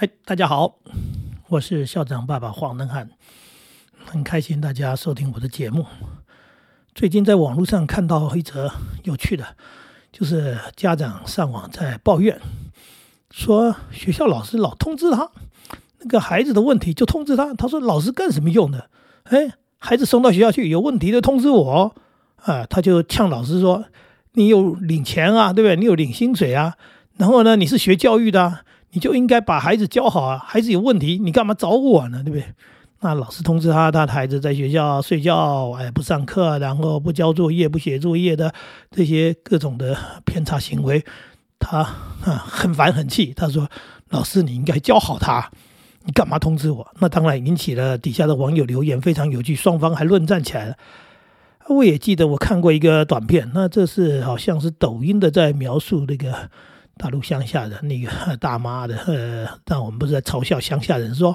嗨，大家好，我是校长爸爸黄能汉，很开心大家收听我的节目。最近在网络上看到一则有趣的，就是家长上网在抱怨，说学校老师老通知他那个孩子的问题就通知他，他说老师干什么用的？哎，孩子送到学校去有问题的通知我啊，他就呛老师说：“你有领钱啊，对不对？你有领薪水啊，然后呢，你是学教育的。”你就应该把孩子教好啊！孩子有问题，你干嘛找我呢？对不对？那老师通知他，他的孩子在学校睡觉，哎，不上课，然后不交作业、不写作业的这些各种的偏差行为，他啊很烦很气。他说：“老师，你应该教好他，你干嘛通知我？”那当然引起了底下的网友留言，非常有趣，双方还论战起来了。我也记得我看过一个短片，那这是好像是抖音的，在描述那个。大陆乡下的那个 大妈的，呃，但我们不是在嘲笑乡下人，说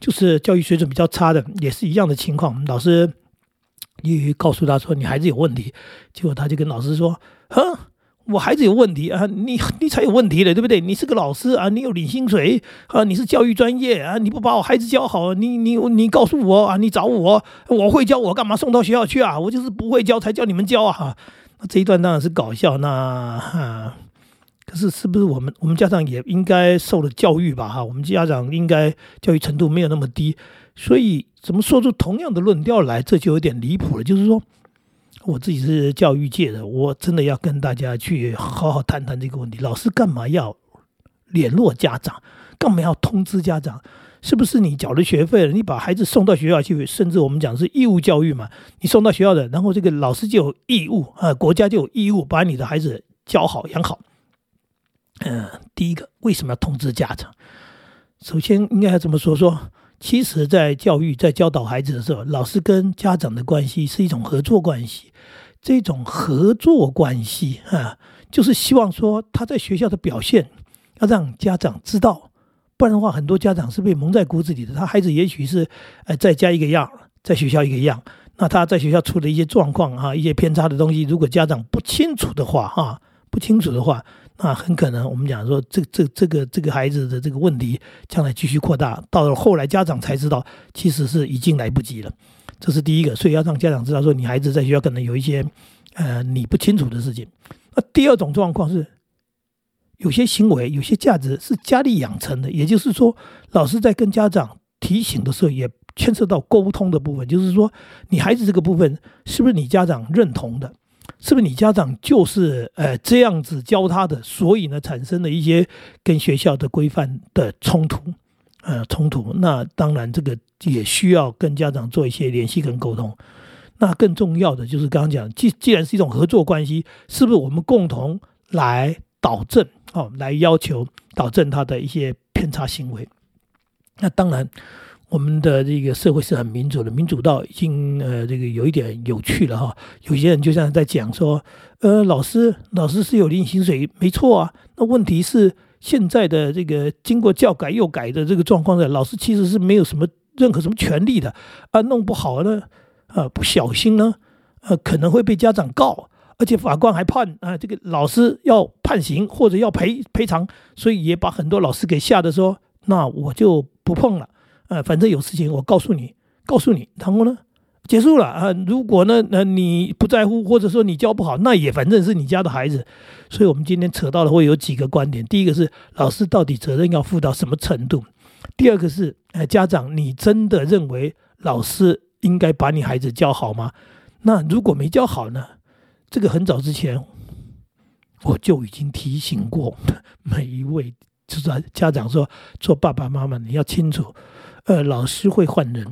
就是教育水准比较差的，也是一样的情况。老师你告诉他说你孩子有问题，结果他就跟老师说：“哼，我孩子有问题啊，你你才有问题的，对不对？你是个老师啊，你有领薪水啊，你是教育专业啊，你不把我孩子教好，你你你告诉我啊，你找我，我会教，我干嘛送到学校去啊？我就是不会教才叫你们教啊！那这一段当然是搞笑，那哈。”可是，是不是我们我们家长也应该受了教育吧？哈，我们家长应该教育程度没有那么低，所以怎么说出同样的论调来，这就有点离谱了。就是说，我自己是教育界的，我真的要跟大家去好好谈谈这个问题。老师干嘛要联络家长？干嘛要通知家长？是不是你缴了学费了？你把孩子送到学校去，甚至我们讲是义务教育嘛？你送到学校的，然后这个老师就有义务啊，国家就有义务把你的孩子教好养好。嗯，第一个为什么要通知家长？首先应该要这么说：说，其实，在教育、在教导孩子的时候，老师跟家长的关系是一种合作关系。这种合作关系啊，就是希望说他在学校的表现要让家长知道，不然的话，很多家长是被蒙在鼓子里的。他孩子也许是呃在家一个样，在学校一个样。那他在学校出的一些状况啊，一些偏差的东西，如果家长不清楚的话，哈，不清楚的话。那很可能，我们讲说，这这这个这个孩子的这个问题，将来继续扩大，到了后来家长才知道，其实是已经来不及了。这是第一个，所以要让家长知道，说你孩子在学校可能有一些，呃，你不清楚的事情。那第二种状况是，有些行为、有些价值是家里养成的，也就是说，老师在跟家长提醒的时候，也牵涉到沟通的部分，就是说，你孩子这个部分是不是你家长认同的？是不是你家长就是呃这样子教他的，所以呢产生了一些跟学校的规范的冲突，呃冲突。那当然这个也需要跟家长做一些联系跟沟通。那更重要的就是刚刚讲，既既然是一种合作关系，是不是我们共同来导正哦，来要求导正他的一些偏差行为？那当然。我们的这个社会是很民主的，民主到已经呃这个有一点有趣了哈。有些人就像在讲说，呃，老师老师是有领薪水，没错啊。那问题是现在的这个经过教改又改的这个状况呢，老师其实是没有什么任何什么权利的啊。弄不好呢，啊不小心呢，呃可能会被家长告，而且法官还判啊这个老师要判刑或者要赔赔偿，所以也把很多老师给吓得说，那我就不碰了。呃，反正有事情我告诉你，告诉你，然后呢，结束了啊。如果呢，那你不在乎，或者说你教不好，那也反正是你家的孩子。所以，我们今天扯到了会有几个观点。第一个是老师到底责任要负到什么程度？第二个是，呃，家长，你真的认为老师应该把你孩子教好吗？那如果没教好呢？这个很早之前我就已经提醒过 每一位，就是家长说，做爸爸妈妈你要清楚。呃，老师会换人，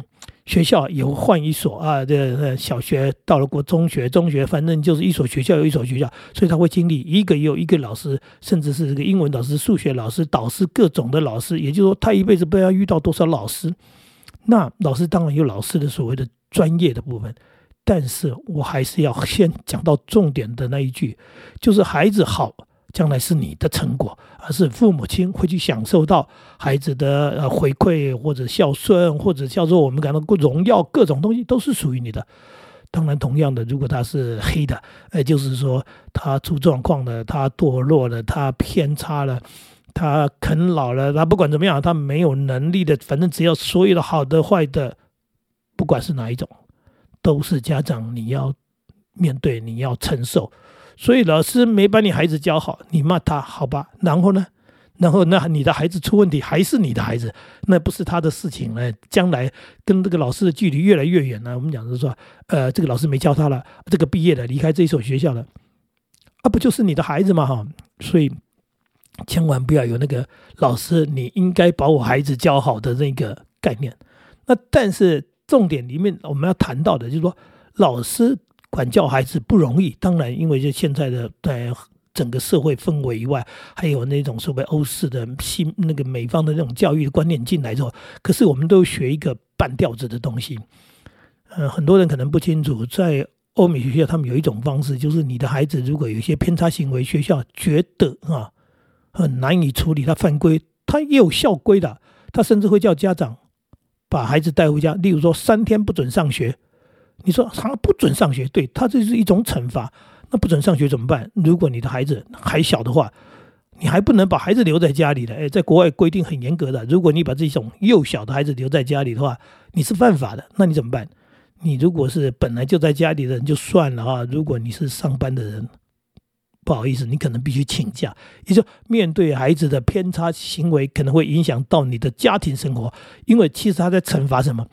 学校也会换一所啊。这小学到了过中学，中学反正就是一所学校有一所学校，所以他会经历一个又一个老师，甚至是这个英文老师、数学老师、导师各种的老师。也就是说，他一辈子不知道遇到多少老师。那老师当然有老师的所谓的专业的部分，但是我还是要先讲到重点的那一句，就是孩子好。将来是你的成果，而是父母亲会去享受到孩子的呃回馈或者孝顺，或者叫做我们感到荣耀，各种东西都是属于你的。当然，同样的，如果他是黑的，呃，就是说他出状况了，他堕落了，他偏差了，他啃老了，他不管怎么样，他没有能力的，反正只要所有的好的坏的，不管是哪一种，都是家长你要面对，你要承受。所以老师没把你孩子教好，你骂他好吧？然后呢？然后那你的孩子出问题还是你的孩子，那不是他的事情呢。将来跟这个老师的距离越来越远了。我们讲是说，呃，这个老师没教他了，这个毕业了，离开这一所学校了，啊，不就是你的孩子吗？哈，所以千万不要有那个老师你应该把我孩子教好的那个概念。那但是重点里面我们要谈到的就是说，老师管教孩子不容易。当然，因为就现在的在。整个社会氛围以外，还有那种所谓欧式的新那个美方的那种教育的观念进来之后，可是我们都学一个半吊子的东西。呃，很多人可能不清楚，在欧美学校，他们有一种方式，就是你的孩子如果有一些偏差行为，学校觉得啊很难以处理，他犯规，他也有校规的，他甚至会叫家长把孩子带回家，例如说三天不准上学。你说他不准上学，对他这是一种惩罚。那不准上学怎么办？如果你的孩子还小的话，你还不能把孩子留在家里的。哎，在国外规定很严格的，如果你把这种幼小的孩子留在家里的话，你是犯法的。那你怎么办？你如果是本来就在家里的人就算了啊，如果你是上班的人，不好意思，你可能必须请假。也就面对孩子的偏差行为，可能会影响到你的家庭生活，因为其实他在惩罚什么？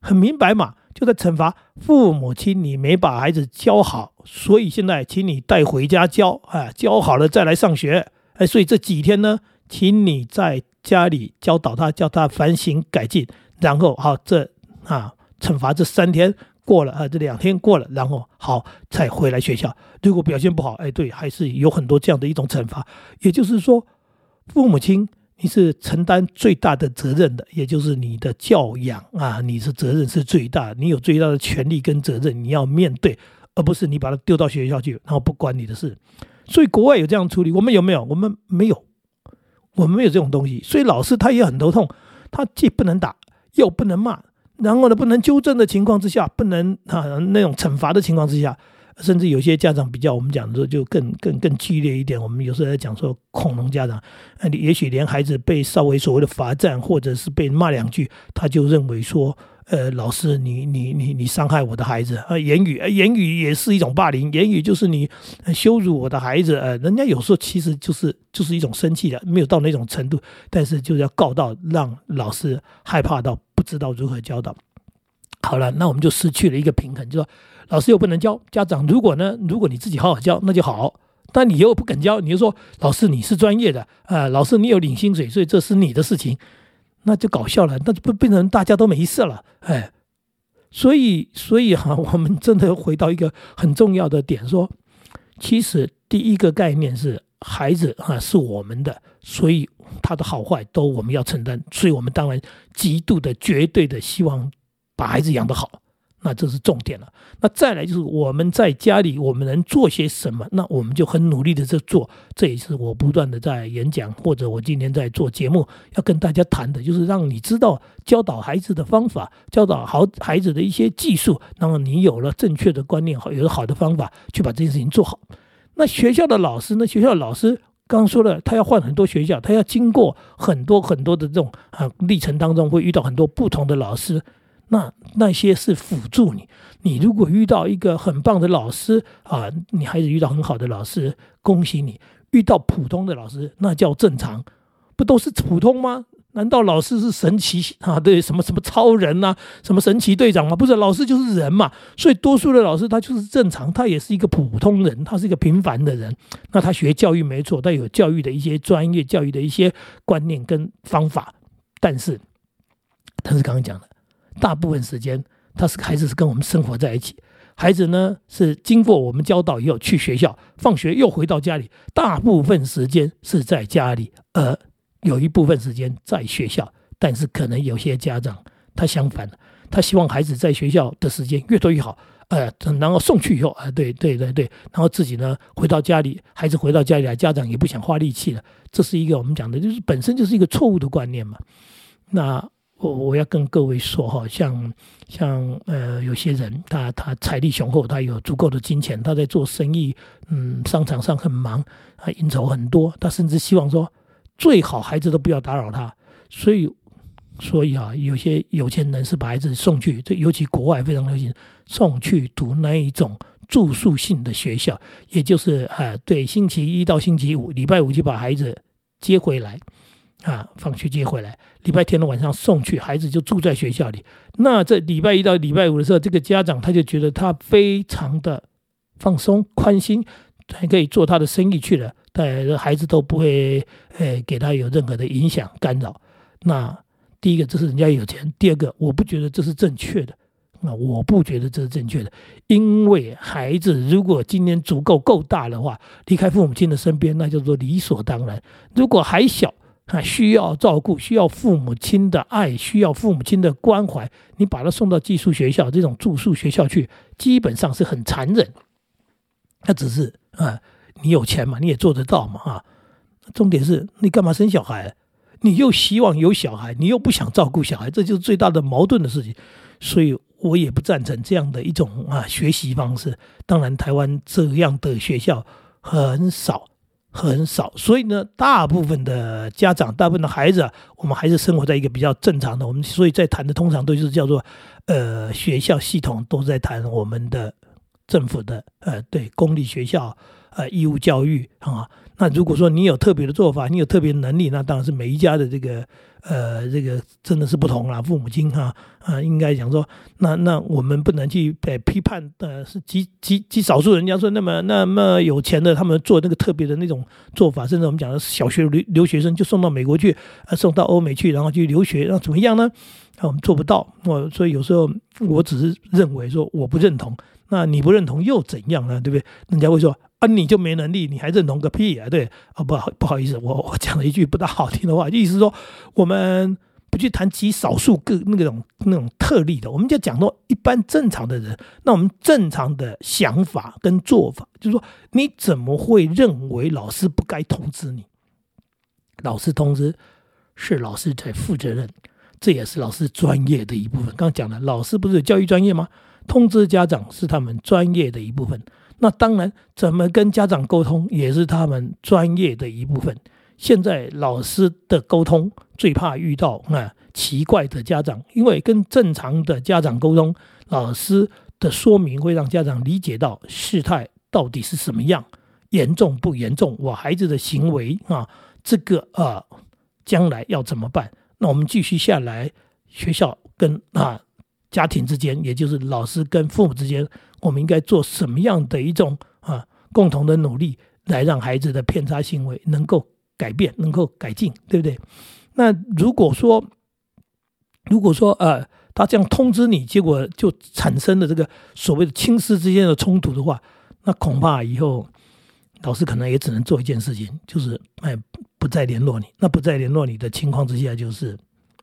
很明白嘛。就在惩罚父母亲，你没把孩子教好，所以现在请你带回家教啊，教好了再来上学。哎，所以这几天呢，请你在家里教导他，教他反省改进，然后好这啊惩罚这三天过了啊，这两天过了，然后好再回来学校。如果表现不好，哎，对，还是有很多这样的一种惩罚。也就是说，父母亲。你是承担最大的责任的，也就是你的教养啊，你是责任是最大，你有最大的权利跟责任，你要面对，而不是你把他丢到学校去，然后不关你的事。所以国外有这样处理，我们有没有？我们没有，我们没有这种东西。所以老师他也很头痛，他既不能打，又不能骂，然后呢，不能纠正的情况之下，不能啊那种惩罚的情况之下。甚至有些家长比较我们讲的就更更更激烈一点。我们有时候在讲说恐龙家长，那你也许连孩子被稍微所谓的罚站，或者是被骂两句，他就认为说，呃，老师你你你你伤害我的孩子啊，言语言语也是一种霸凌，言语就是你羞辱我的孩子。呃，人家有时候其实就是就是一种生气的，没有到那种程度，但是就是要告到让老师害怕到不知道如何教导。好了，那我们就失去了一个平衡，就说。老师又不能教家长，如果呢？如果你自己好好教，那就好。但你又不肯教，你就说老师你是专业的啊，老师你有领薪水，所以这是你的事情，那就搞笑了，那就不变成大家都没事了，哎。所以，所以哈，我们真的回到一个很重要的点，说，其实第一个概念是孩子啊是我们的，所以他的好坏都我们要承担，所以我们当然极度的、绝对的希望把孩子养得好。那这是重点了。那再来就是我们在家里，我们能做些什么？那我们就很努力的在做。这也是我不断的在演讲，或者我今天在做节目，要跟大家谈的，就是让你知道教导孩子的方法，教导好孩子的一些技术。那么你有了正确的观念，好有了好的方法，去把这件事情做好。那学校的老师呢？学校老师刚刚说了，他要换很多学校，他要经过很多很多的这种啊历程当中，会遇到很多不同的老师。那那些是辅助你。你如果遇到一个很棒的老师啊，你孩子遇到很好的老师，恭喜你；遇到普通的老师，那叫正常，不都是普通吗？难道老师是神奇啊？对，什么什么超人呐，什么神奇队长吗？不是，老师就是人嘛。所以多数的老师他就是正常，他也是一个普通人，他是一个平凡的人。那他学教育没错，他有教育的一些专业教育的一些观念跟方法，但是，但是刚刚讲的。大部分时间，他是孩子是跟我们生活在一起。孩子呢是经过我们教导以后去学校，放学又回到家里。大部分时间是在家里，而有一部分时间在学校。但是可能有些家长他相反，他希望孩子在学校的时间越多越好。呃，然后送去以后，啊，对对对对，然后自己呢回到家里，孩子回到家里来，家长也不想花力气了。这是一个我们讲的，就是本身就是一个错误的观念嘛。那。我我要跟各位说哈，像像呃有些人，他他财力雄厚，他有足够的金钱，他在做生意，嗯，商场上很忙，他应酬很多，他甚至希望说，最好孩子都不要打扰他。所以，所以啊，有些有钱人是把孩子送去，这尤其国外非常流行送去读那一种住宿性的学校，也就是啊，对，星期一到星期五，礼拜五就把孩子接回来。啊，放学接回来，礼拜天的晚上送去，孩子就住在学校里。那这礼拜一到礼拜五的时候，这个家长他就觉得他非常的放松、宽心，还可以做他的生意去了，但孩子都不会诶给他有任何的影响干扰。那第一个，这是人家有钱；第二个，我不觉得这是正确的。那我不觉得这是正确的，因为孩子如果今年足够够大的话，离开父母亲的身边，那叫做理所当然。如果还小，啊，需要照顾，需要父母亲的爱，需要父母亲的关怀。你把他送到寄宿学校这种住宿学校去，基本上是很残忍。那只是啊，你有钱嘛，你也做得到嘛啊。重点是你干嘛生小孩？你又希望有小孩，你又不想照顾小孩，这就是最大的矛盾的事情。所以我也不赞成这样的一种啊学习方式。当然，台湾这样的学校很少。很少，所以呢，大部分的家长，大部分的孩子，我们还是生活在一个比较正常的。我们所以在谈的通常都是叫做，呃，学校系统都在谈我们的政府的，呃，对公立学校，呃，义务教育啊。那如果说你有特别的做法，你有特别能力，那当然是每一家的这个。呃，这个真的是不同啦，父母亲哈啊，应该讲说，那那我们不能去呃批判的是极极极少数人家说那么那么有钱的，他们做那个特别的那种做法，甚至我们讲的小学留留学生就送到美国去，呃，送到欧美去，然后去留学，那怎么样呢？那我们做不到，我所以有时候我只是认为说我不认同，那你不认同又怎样呢？对不对？人家会说。啊，你就没能力，你还认同个屁啊？对啊，不好不好意思，我我讲了一句不大好听的话，意思说我们不去谈极少数个那种那种特例的，我们就讲到一般正常的人。那我们正常的想法跟做法，就是说你怎么会认为老师不该通知你？老师通知是老师在负责任，这也是老师专业的一部分。刚刚讲了，老师不是教育专业吗？通知家长是他们专业的一部分。那当然，怎么跟家长沟通也是他们专业的一部分。现在老师的沟通最怕遇到啊奇怪的家长，因为跟正常的家长沟通，老师的说明会让家长理解到事态到底是什么样，严重不严重，我孩子的行为啊，这个啊将来要怎么办？那我们继续下来，学校跟啊家庭之间，也就是老师跟父母之间。我们应该做什么样的一种啊共同的努力，来让孩子的偏差行为能够改变，能够改进，对不对？那如果说，如果说呃，他这样通知你，结果就产生了这个所谓的亲师之间的冲突的话，那恐怕以后老师可能也只能做一件事情，就是哎不再联络你。那不再联络你的情况之下，就是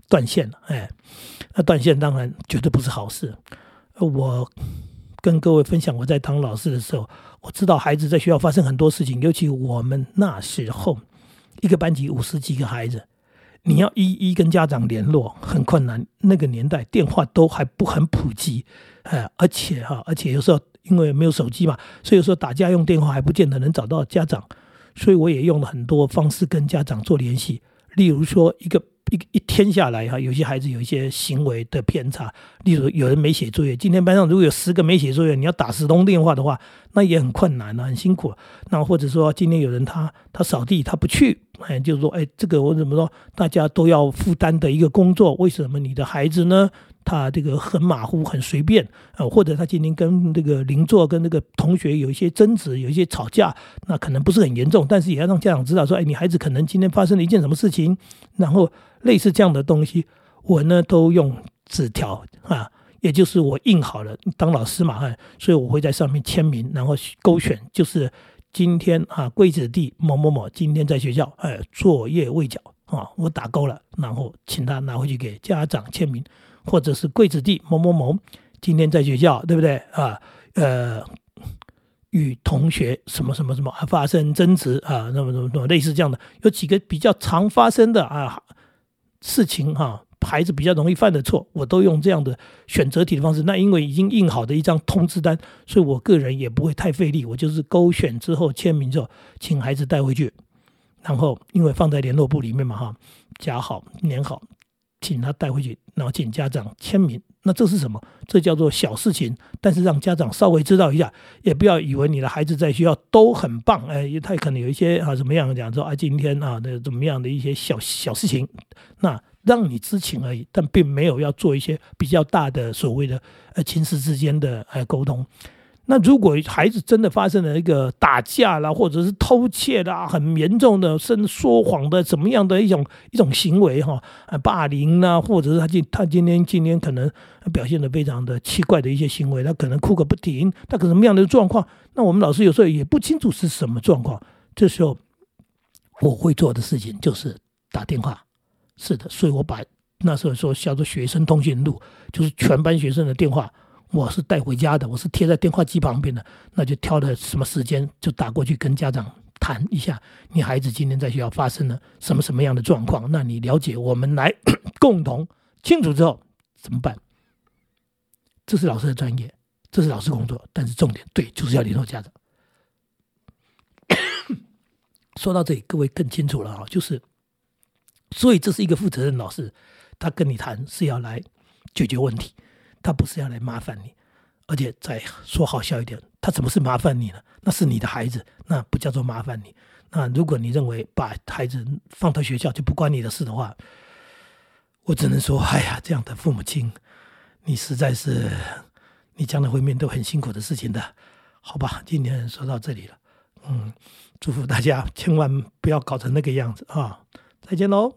断线了。哎，那断线当然绝对不是好事。我。跟各位分享，我在当老师的时候，我知道孩子在学校发生很多事情，尤其我们那时候一个班级五十几个孩子，你要一一跟家长联络很困难。那个年代电话都还不很普及，哎，而且哈，而且有时候因为没有手机嘛，所以有时候打家用电话还不见得能找到家长，所以我也用了很多方式跟家长做联系，例如说一个。一一天下来哈，有些孩子有一些行为的偏差，例如有人没写作业。今天班上如果有十个没写作业，你要打十通电话的话，那也很困难啊，很辛苦。那或者说今天有人他他扫地他不去，哎，就是说哎，这个我怎么说，大家都要负担的一个工作，为什么你的孩子呢？他这个很马虎，很随便啊，或者他今天跟这个邻座、跟那个同学有一些争执，有一些吵架，那可能不是很严重，但是也要让家长知道说，哎，你孩子可能今天发生了一件什么事情，然后类似这样的东西，我呢都用纸条啊，也就是我印好了，当老师嘛，哈，所以我会在上面签名，然后勾选，就是今天啊，贵子弟某某某今天在学校，哎，作业未缴啊，我打勾了，然后请他拿回去给家长签名。或者是贵子弟某某某今天在学校，对不对啊？呃，与同学什么什么什么发生争执啊？那么那么类似这样的，有几个比较常发生的啊事情哈，孩子比较容易犯的错，我都用这样的选择题的方式。那因为已经印好的一张通知单，所以我个人也不会太费力，我就是勾选之后签名之后，请孩子带回去。然后因为放在联络簿里面嘛哈，夹好粘好，请他带回去，然后请家长签名。那这是什么？这叫做小事情，但是让家长稍微知道一下，也不要以为你的孩子在学校都很棒，哎，他可能有一些啊怎么样讲说啊今天啊那怎么样的一些小小事情，那让你知情而已，但并没有要做一些比较大的所谓的呃亲子之间的呃沟通。那如果孩子真的发生了一个打架啦，或者是偷窃啦，很严重的，甚至说谎的，怎么样的一种一种行为哈，啊，霸凌呐，或者是他今他今天今天可能表现的非常的奇怪的一些行为，他可能哭个不停，他可能什么样的状况？那我们老师有时候也不清楚是什么状况。这时候我会做的事情就是打电话，是的，所以我把那时候说叫做学生通讯录，就是全班学生的电话。我是带回家的，我是贴在电话机旁边的，那就挑的什么时间就打过去跟家长谈一下，你孩子今天在学校发生了什么什么样的状况？那你了解，我们来 共同清楚之后怎么办？这是老师的专业，这是老师工作，但是重点对就是要联络家长。说到这里，各位更清楚了啊，就是所以这是一个负责任老师，他跟你谈是要来解决问题。他不是要来麻烦你，而且再说好笑一点，他怎么是麻烦你呢？那是你的孩子，那不叫做麻烦你。那如果你认为把孩子放到学校就不关你的事的话，我只能说，哎呀，这样的父母亲，你实在是，你将来会面对很辛苦的事情的，好吧？今天说到这里了，嗯，祝福大家千万不要搞成那个样子啊！再见喽。